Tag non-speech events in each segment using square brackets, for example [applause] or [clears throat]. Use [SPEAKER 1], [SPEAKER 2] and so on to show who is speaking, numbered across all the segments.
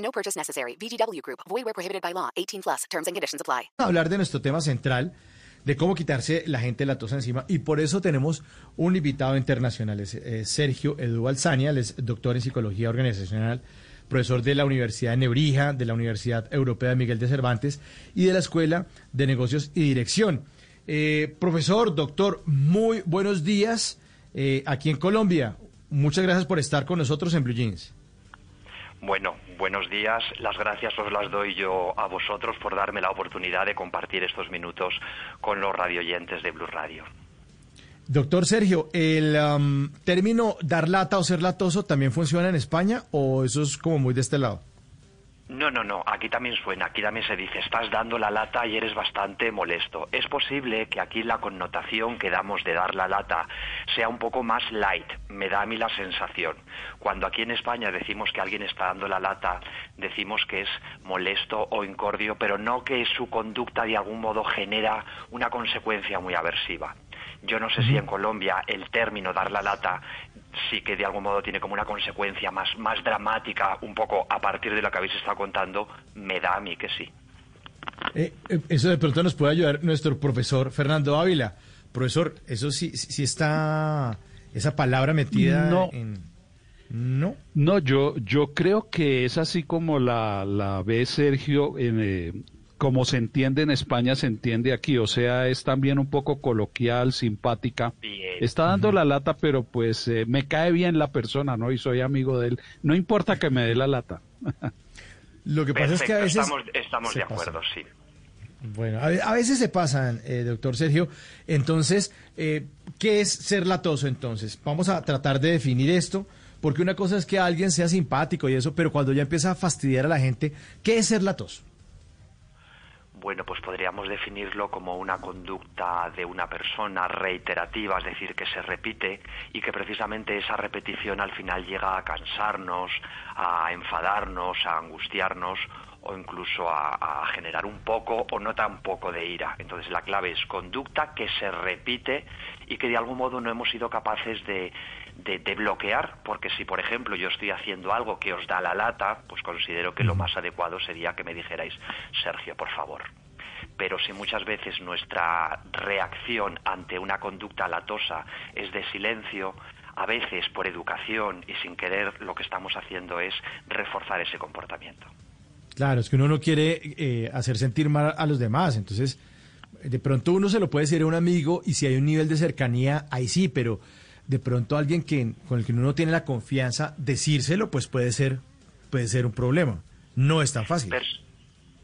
[SPEAKER 1] No purchase necessary. VGW Group. Void where prohibited by law. 18 plus. Terms and conditions apply.
[SPEAKER 2] hablar de nuestro tema central, de cómo quitarse la gente la tos encima. Y por eso tenemos un invitado internacional, es eh, Sergio Edu Alzania, es doctor en psicología organizacional, profesor de la Universidad de Nebrija, de la Universidad Europea de Miguel de Cervantes y de la Escuela de Negocios y Dirección. Eh, profesor, doctor, muy buenos días eh, aquí en Colombia. Muchas gracias por estar con nosotros en Blue Jeans.
[SPEAKER 3] Bueno, buenos días. Las gracias os las doy yo a vosotros por darme la oportunidad de compartir estos minutos con los radioyentes de Blue Radio.
[SPEAKER 2] Doctor Sergio, ¿el am, término dar lata o ser latoso también funciona en España o eso es como muy de este lado?
[SPEAKER 3] No, no, no, aquí también suena, aquí también se dice, estás dando la lata y eres bastante molesto. Es posible que aquí la connotación que damos de dar la lata sea un poco más light, me da a mí la sensación. Cuando aquí en España decimos que alguien está dando la lata, decimos que es molesto o incordio, pero no que su conducta de algún modo genera una consecuencia muy aversiva. Yo no sé si en Colombia el término dar la lata sí que de algún modo tiene como una consecuencia más, más dramática, un poco a partir de lo que habéis estado contando, me da a mí que sí.
[SPEAKER 2] Eh, eh, eso de pronto nos puede ayudar nuestro profesor Fernando Ávila. Profesor, eso sí, sí está esa palabra metida
[SPEAKER 4] No.
[SPEAKER 2] en... No.
[SPEAKER 4] No, yo, yo creo que es así como la, la ve Sergio, en, eh, como se entiende en España, se entiende aquí. O sea, es también un poco coloquial, simpática.
[SPEAKER 3] Bien.
[SPEAKER 4] Está dando la lata, pero pues eh, me cae bien la persona, ¿no? Y soy amigo de él. No importa que me dé la lata. [laughs]
[SPEAKER 2] Lo que pasa es que a veces...
[SPEAKER 3] estamos, de
[SPEAKER 2] pasa.
[SPEAKER 3] acuerdo, sí.
[SPEAKER 2] Bueno, a veces se pasan, eh, doctor Sergio. Entonces, eh, ¿qué es ser latoso entonces? Vamos a tratar de definir esto, porque una cosa es que alguien sea simpático y eso, pero cuando ya empieza a fastidiar a la gente, ¿qué es ser latoso?
[SPEAKER 3] Bueno, pues podríamos definirlo como una conducta de una persona reiterativa, es decir, que se repite y que precisamente esa repetición al final llega a cansarnos, a enfadarnos, a angustiarnos o incluso a, a generar un poco o no tan poco de ira. Entonces la clave es conducta que se repite y que de algún modo no hemos sido capaces de, de, de bloquear, porque si por ejemplo yo estoy haciendo algo que os da la lata, pues considero que lo más adecuado sería que me dijerais, Sergio, por favor. Pero si muchas veces nuestra reacción ante una conducta latosa es de silencio, a veces por educación y sin querer lo que estamos haciendo es reforzar ese comportamiento.
[SPEAKER 2] Claro, es que uno no quiere eh, hacer sentir mal a los demás, entonces de pronto uno se lo puede decir a un amigo y si hay un nivel de cercanía, ahí sí, pero de pronto alguien que con el que uno no tiene la confianza, decírselo, pues puede ser, puede ser un problema. No es tan fácil.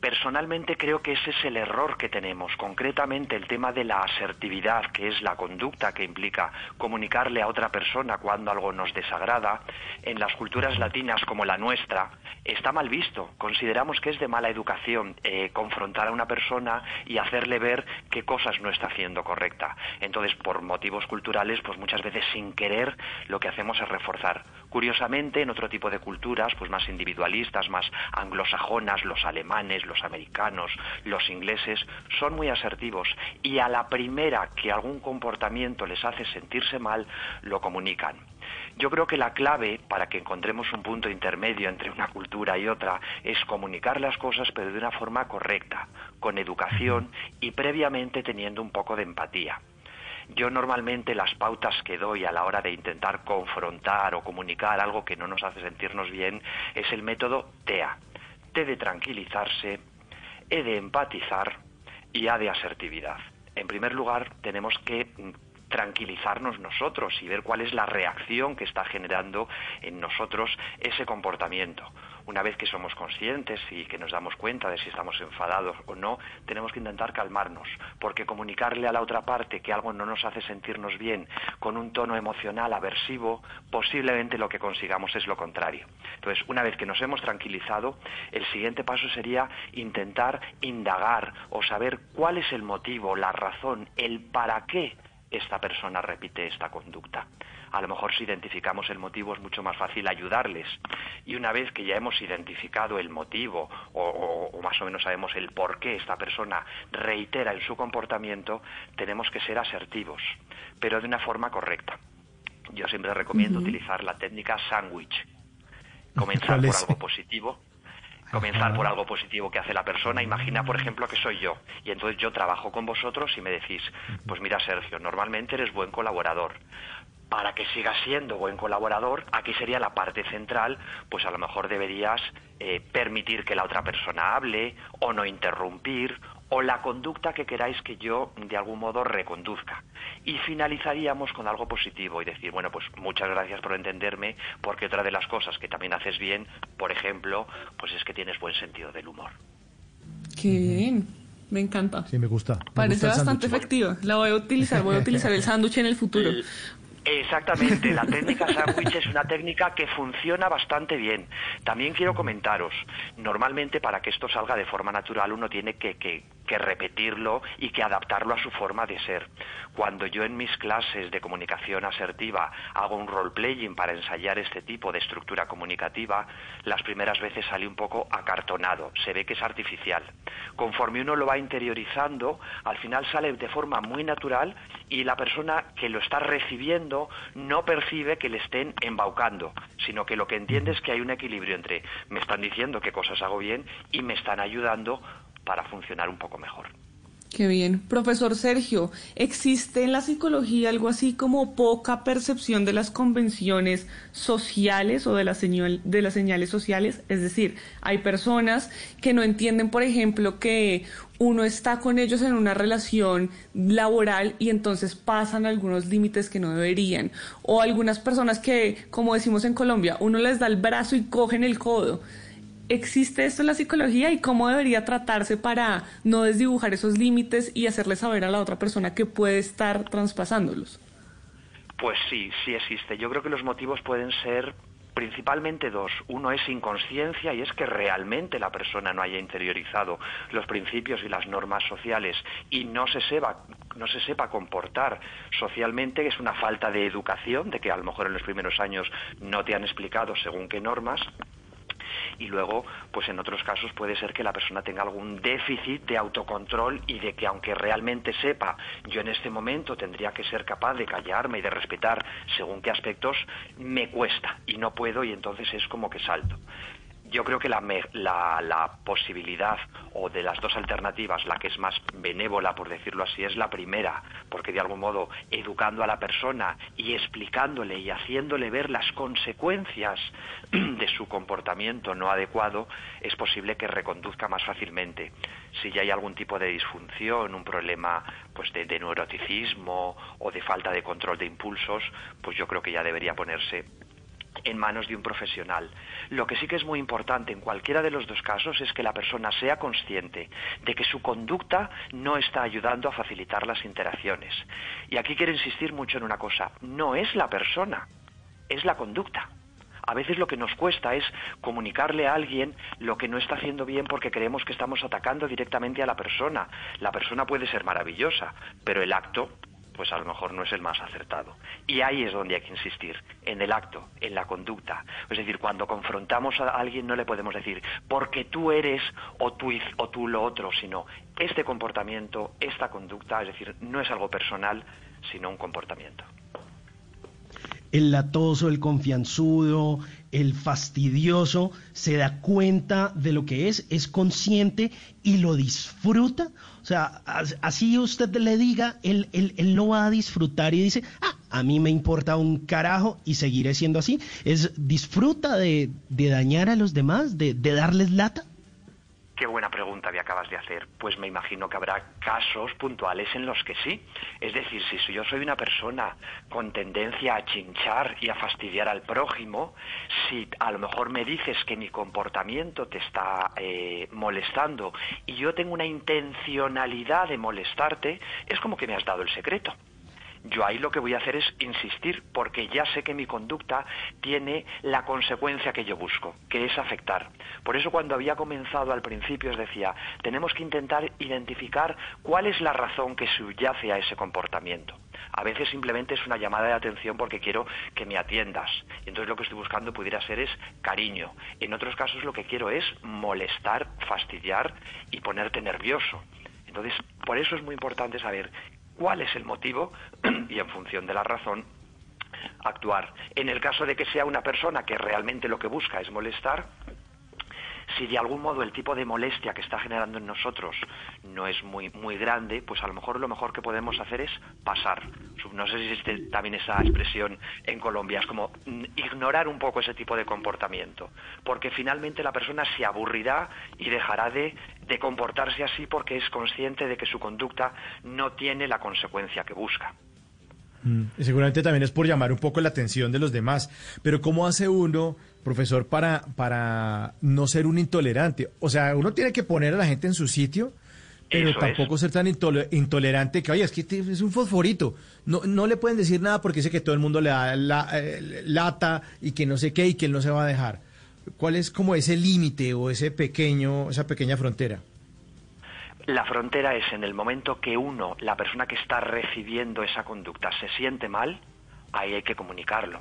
[SPEAKER 3] Personalmente creo que ese es el error que tenemos, concretamente el tema de la asertividad, que es la conducta que implica comunicarle a otra persona cuando algo nos desagrada. En las culturas latinas como la nuestra está mal visto. Consideramos que es de mala educación eh, confrontar a una persona y hacerle ver qué cosas no está haciendo correcta. Entonces, por motivos culturales, pues muchas veces sin querer lo que hacemos es reforzar. Curiosamente, en otro tipo de culturas, pues más individualistas, más anglosajonas, los alemanes, los americanos, los ingleses, son muy asertivos y a la primera que algún comportamiento les hace sentirse mal, lo comunican. Yo creo que la clave para que encontremos un punto intermedio entre una cultura y otra es comunicar las cosas pero de una forma correcta, con educación y previamente teniendo un poco de empatía. Yo normalmente las pautas que doy a la hora de intentar confrontar o comunicar algo que no nos hace sentirnos bien es el método TEA. T de tranquilizarse, E de empatizar y A de asertividad. En primer lugar, tenemos que mm, tranquilizarnos nosotros y ver cuál es la reacción que está generando en nosotros ese comportamiento. Una vez que somos conscientes y que nos damos cuenta de si estamos enfadados o no, tenemos que intentar calmarnos, porque comunicarle a la otra parte que algo no nos hace sentirnos bien con un tono emocional aversivo, posiblemente lo que consigamos es lo contrario. Entonces, una vez que nos hemos tranquilizado, el siguiente paso sería intentar indagar o saber cuál es el motivo, la razón, el para qué esta persona repite esta conducta. A lo mejor si identificamos el motivo es mucho más fácil ayudarles. Y una vez que ya hemos identificado el motivo o, más o menos sabemos el por qué esta persona reitera en su comportamiento, tenemos que ser asertivos, pero de una forma correcta. Yo siempre recomiendo utilizar la técnica sandwich. Comenzar por algo positivo, comenzar por algo positivo que hace la persona. Imagina, por ejemplo, que soy yo y entonces yo trabajo con vosotros y me decís, pues mira, Sergio, normalmente eres buen colaborador. Para que sigas siendo buen colaborador, aquí sería la parte central, pues a lo mejor deberías eh, permitir que la otra persona hable o no interrumpir o la conducta que queráis que yo de algún modo reconduzca. Y finalizaríamos con algo positivo y decir, bueno, pues muchas gracias por entenderme, porque otra de las cosas que también haces bien, por ejemplo, pues es que tienes buen sentido del humor.
[SPEAKER 5] Qué bien. Me encanta.
[SPEAKER 2] Sí, me gusta.
[SPEAKER 5] Parece bastante efectiva. La voy a utilizar. Voy a utilizar el [laughs] sándwich en el futuro.
[SPEAKER 3] Exactamente, la técnica [laughs] sándwich es una técnica que funciona bastante bien. También quiero comentaros, normalmente para que esto salga de forma natural uno tiene que, que, que repetirlo y que adaptarlo a su forma de ser. Cuando yo en mis clases de comunicación asertiva hago un role-playing para ensayar este tipo de estructura comunicativa, las primeras veces sale un poco acartonado, se ve que es artificial. Conforme uno lo va interiorizando, al final sale de forma muy natural y la persona que lo está recibiendo no percibe que le estén embaucando, sino que lo que entiende es que hay un equilibrio entre me están diciendo qué cosas hago bien y me están ayudando para funcionar un poco mejor.
[SPEAKER 5] Qué bien. Profesor Sergio, ¿existe en la psicología algo así como poca percepción de las convenciones sociales o de las, de las señales sociales? Es decir, hay personas que no entienden, por ejemplo, que uno está con ellos en una relación laboral y entonces pasan algunos límites que no deberían. O algunas personas que, como decimos en Colombia, uno les da el brazo y cogen el codo. ¿Existe esto en la psicología y cómo debería tratarse para no desdibujar esos límites y hacerle saber a la otra persona que puede estar traspasándolos?
[SPEAKER 3] Pues sí, sí existe. Yo creo que los motivos pueden ser principalmente dos. Uno es inconsciencia y es que realmente la persona no haya interiorizado los principios y las normas sociales y no se sepa, no se sepa comportar socialmente, es una falta de educación, de que a lo mejor en los primeros años no te han explicado según qué normas y luego, pues en otros casos puede ser que la persona tenga algún déficit de autocontrol y de que aunque realmente sepa, yo en este momento tendría que ser capaz de callarme y de respetar según qué aspectos, me cuesta y no puedo y entonces es como que salto yo creo que la, la, posibilidad o de las dos alternativas, la que es más benévola, por decirlo así, es la primera, porque de algún modo educando a la persona y explicándole y haciéndole ver las consecuencias [clears throat] de su comportamiento no adecuado, es posible que reconduzca más fácilmente. Si ya hay algún tipo de disfunción, un problema pues de, de neuroticismo o de falta de control de impulsos, pues yo creo que ya debería ponerse en manos de un profesional. Lo que sí que es muy importante en cualquiera de los dos casos es que la persona sea consciente de que su conducta no está ayudando a facilitar las interacciones. Y aquí quiero insistir mucho en una cosa, no es la persona, es la conducta. A veces lo que nos cuesta es comunicarle a alguien lo que no está haciendo bien porque creemos que estamos atacando directamente a la persona. La persona puede ser maravillosa, pero el acto pues a lo mejor no es el más acertado. Y ahí es donde hay que insistir, en el acto, en la conducta. Es decir, cuando confrontamos a alguien no le podemos decir, porque tú eres o tú, o tú lo otro, sino este comportamiento, esta conducta, es decir, no es algo personal, sino un comportamiento
[SPEAKER 6] el latoso, el confianzudo, el fastidioso, se da cuenta de lo que es, es consciente y lo disfruta. O sea, así usted le diga, él, él, él lo va a disfrutar y dice, ah, a mí me importa un carajo y seguiré siendo así. Es disfruta de, dañar a los demás, de, de darles lata.
[SPEAKER 3] Qué buena pregunta me acabas de hacer. Pues me imagino que habrá casos puntuales en los que sí. Es decir, si yo soy una persona con tendencia a chinchar y a fastidiar al prójimo, si a lo mejor me dices que mi comportamiento te está eh, molestando y yo tengo una intencionalidad de molestarte, es como que me has dado el secreto yo ahí lo que voy a hacer es insistir, porque ya sé que mi conducta tiene la consecuencia que yo busco, que es afectar. Por eso cuando había comenzado al principio os decía, tenemos que intentar identificar cuál es la razón que subyace a ese comportamiento. A veces simplemente es una llamada de atención porque quiero que me atiendas. Entonces lo que estoy buscando pudiera ser es cariño. En otros casos lo que quiero es molestar, fastidiar y ponerte nervioso. Entonces, por eso es muy importante saber cuál es el motivo [clears throat] y en función de la razón actuar. En el caso de que sea una persona que realmente lo que busca es molestar, si de algún modo el tipo de molestia que está generando en nosotros no es muy muy grande, pues a lo mejor lo mejor que podemos hacer es pasar. No sé si existe también esa expresión en Colombia, es como mm, ignorar un poco ese tipo de comportamiento, porque finalmente la persona se aburrirá y dejará de, de comportarse así porque es consciente de que su conducta no tiene la consecuencia que busca.
[SPEAKER 2] Mm, y seguramente también es por llamar un poco la atención de los demás. Pero ¿cómo hace uno, profesor, para, para no ser un intolerante? O sea, uno tiene que poner a la gente en su sitio, pero tampoco ser tan intolerante que, oye, es que este es un fosforito. No, no le pueden decir nada porque dice que todo el mundo le da la, eh, lata y que no sé qué y que él no se va a dejar. ¿Cuál es como ese límite o ese pequeño, esa pequeña frontera?
[SPEAKER 3] La frontera es en el momento que uno, la persona que está recibiendo esa conducta, se siente mal, ahí hay que comunicarlo.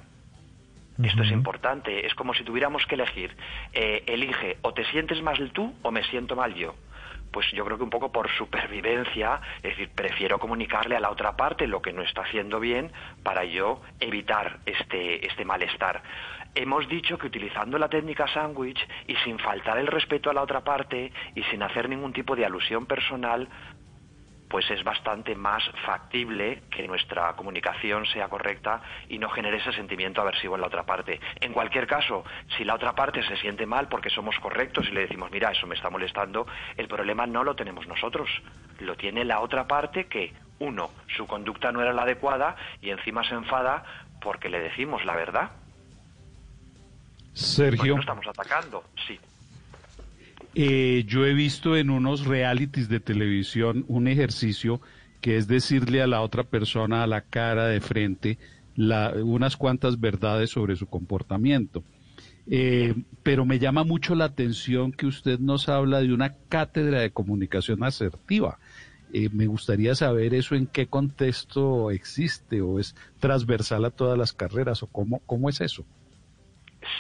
[SPEAKER 3] Esto es importante. Es como si tuviéramos que elegir. Eh, elige o te sientes mal tú o me siento mal yo. Pues yo creo que un poco por supervivencia, es decir, prefiero comunicarle a la otra parte lo que no está haciendo bien para yo evitar este, este malestar. Hemos dicho que utilizando la técnica sándwich y sin faltar el respeto a la otra parte y sin hacer ningún tipo de alusión personal, pues es bastante más factible que nuestra comunicación sea correcta y no genere ese sentimiento aversivo en la otra parte. En cualquier caso, si la otra parte se siente mal porque somos correctos y le decimos, mira, eso me está molestando, el problema no lo tenemos nosotros, lo tiene la otra parte que, uno, su conducta no era la adecuada y encima se enfada porque le decimos la verdad.
[SPEAKER 4] Sergio.
[SPEAKER 3] estamos atacando, sí.
[SPEAKER 4] Eh, yo he visto en unos realities de televisión un ejercicio que es decirle a la otra persona a la cara de frente unas cuantas verdades sobre su comportamiento. Eh, pero me llama mucho la atención que usted nos habla de una cátedra de comunicación asertiva. Eh, me gustaría saber eso en qué contexto existe o es transversal a todas las carreras o cómo, cómo es eso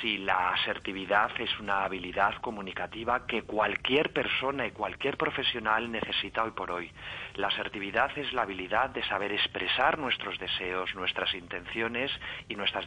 [SPEAKER 3] si la asertividad es una habilidad comunicativa que cualquier persona y cualquier profesional necesita hoy por hoy. La asertividad es la habilidad de saber expresar nuestros deseos, nuestras intenciones y nuestras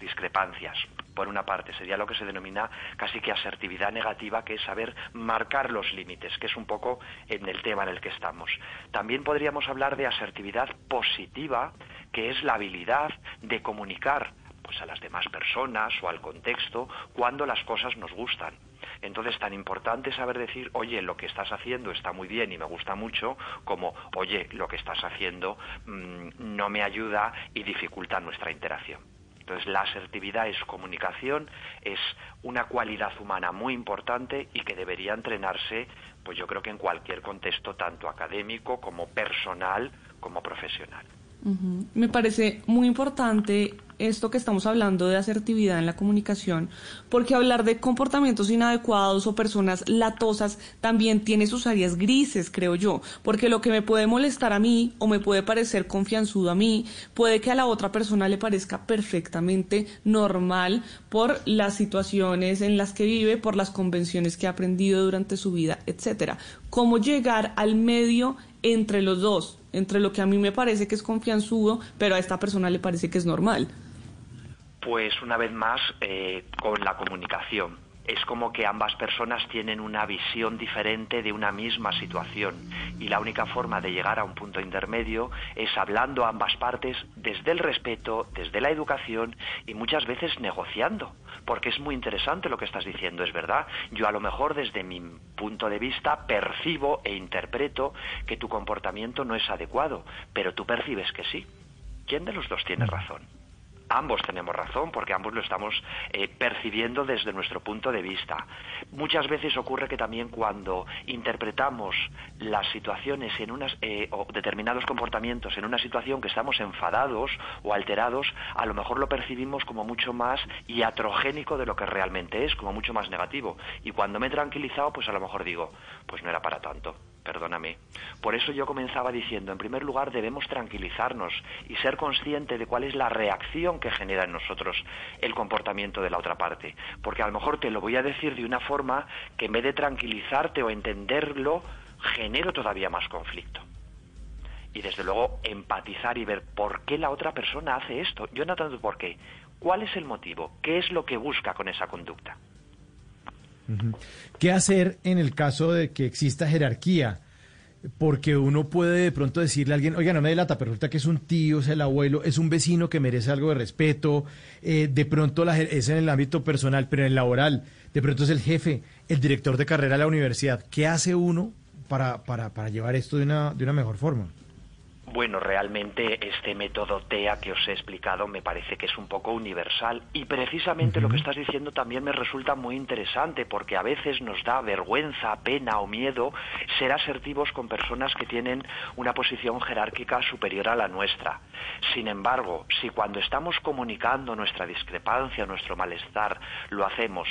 [SPEAKER 3] discrepancias. Por una parte, sería lo que se denomina casi que asertividad negativa, que es saber marcar los límites, que es un poco en el tema en el que estamos. También podríamos hablar de asertividad positiva, que es la habilidad de comunicar pues a las demás personas o al contexto cuando las cosas nos gustan. Entonces, tan importante saber decir, oye, lo que estás haciendo está muy bien y me gusta mucho, como, oye, lo que estás haciendo mm, no me ayuda y dificulta nuestra interacción. Entonces, la asertividad es comunicación, es una cualidad humana muy importante y que debería entrenarse, pues yo creo que en cualquier contexto, tanto académico como personal como profesional.
[SPEAKER 5] Me parece muy importante esto que estamos hablando de asertividad en la comunicación, porque hablar de comportamientos inadecuados o personas latosas también tiene sus áreas grises, creo yo, porque lo que me puede molestar a mí o me puede parecer confianzudo a mí, puede que a la otra persona le parezca perfectamente normal por las situaciones en las que vive, por las convenciones que ha aprendido durante su vida, etcétera. ¿Cómo llegar al medio entre los dos? Entre lo que a mí me parece que es confianzudo, pero a esta persona le parece que es normal?
[SPEAKER 3] Pues una vez más, eh, con la comunicación. Es como que ambas personas tienen una visión diferente de una misma situación y la única forma de llegar a un punto intermedio es hablando a ambas partes desde el respeto, desde la educación y muchas veces negociando, porque es muy interesante lo que estás diciendo, es verdad. Yo a lo mejor desde mi punto de vista percibo e interpreto que tu comportamiento no es adecuado, pero tú percibes que sí. ¿Quién de los dos tiene razón? Ambos tenemos razón porque ambos lo estamos eh, percibiendo desde nuestro punto de vista. Muchas veces ocurre que también cuando interpretamos las situaciones en unas, eh, o determinados comportamientos en una situación que estamos enfadados o alterados, a lo mejor lo percibimos como mucho más iatrogénico de lo que realmente es, como mucho más negativo. Y cuando me he tranquilizado, pues a lo mejor digo, pues no era para tanto perdóname. Por eso yo comenzaba diciendo, en primer lugar, debemos tranquilizarnos y ser consciente de cuál es la reacción que genera en nosotros el comportamiento de la otra parte. Porque a lo mejor te lo voy a decir de una forma que en vez de tranquilizarte o entenderlo, genero todavía más conflicto. Y desde luego empatizar y ver por qué la otra persona hace esto. Yo no tanto por qué. ¿Cuál es el motivo? ¿Qué es lo que busca con esa conducta?
[SPEAKER 2] ¿Qué hacer en el caso de que exista jerarquía? Porque uno puede de pronto decirle a alguien, oiga, no me delata, pero resulta que es un tío, es el abuelo, es un vecino que merece algo de respeto, eh, de pronto la, es en el ámbito personal, pero en el laboral, de pronto es el jefe, el director de carrera de la universidad. ¿Qué hace uno para, para, para llevar esto de una, de una mejor forma?
[SPEAKER 3] Bueno, realmente este método TEA que os he explicado me parece que es un poco universal y precisamente lo que estás diciendo también me resulta muy interesante porque a veces nos da vergüenza, pena o miedo ser asertivos con personas que tienen una posición jerárquica superior a la nuestra. Sin embargo, si cuando estamos comunicando nuestra discrepancia, nuestro malestar, lo hacemos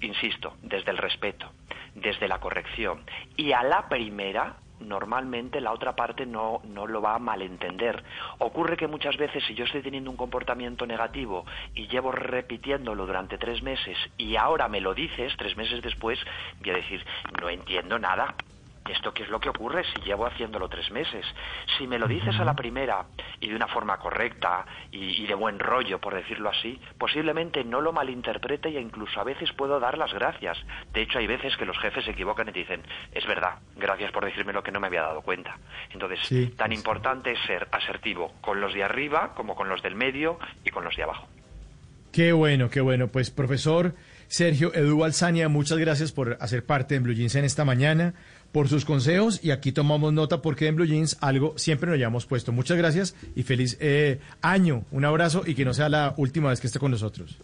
[SPEAKER 3] insisto, desde el respeto, desde la corrección. Y a la primera, normalmente la otra parte no, no lo va a malentender. Ocurre que muchas veces si yo estoy teniendo un comportamiento negativo y llevo repitiéndolo durante tres meses y ahora me lo dices tres meses después, voy a decir, no entiendo nada, ¿Esto qué es lo que ocurre si llevo haciéndolo tres meses? Si me lo dices a la primera y de una forma correcta y, de buen rollo, por decirlo así, posiblemente no lo malinterprete e incluso a veces puedo dar las gracias. De hecho, hay veces que los jefes se equivocan y te dicen, es verdad, gracias por decirme lo que no me había dado cuenta. Entonces, tan importante es ser asertivo con los de arriba como con los del medio y con los de abajo.
[SPEAKER 2] Qué bueno, qué bueno. Pues profesor Sergio Edu Alzania, muchas gracias por hacer parte de Blue Jeans en esta mañana por sus consejos y aquí tomamos nota porque en Blue Jeans algo siempre nos hayamos puesto. Muchas gracias y feliz eh, año. Un abrazo y que no sea la última vez que esté con nosotros.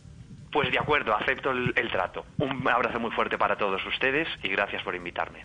[SPEAKER 3] Pues de acuerdo, acepto el trato. Un abrazo muy fuerte para todos ustedes y gracias por invitarme.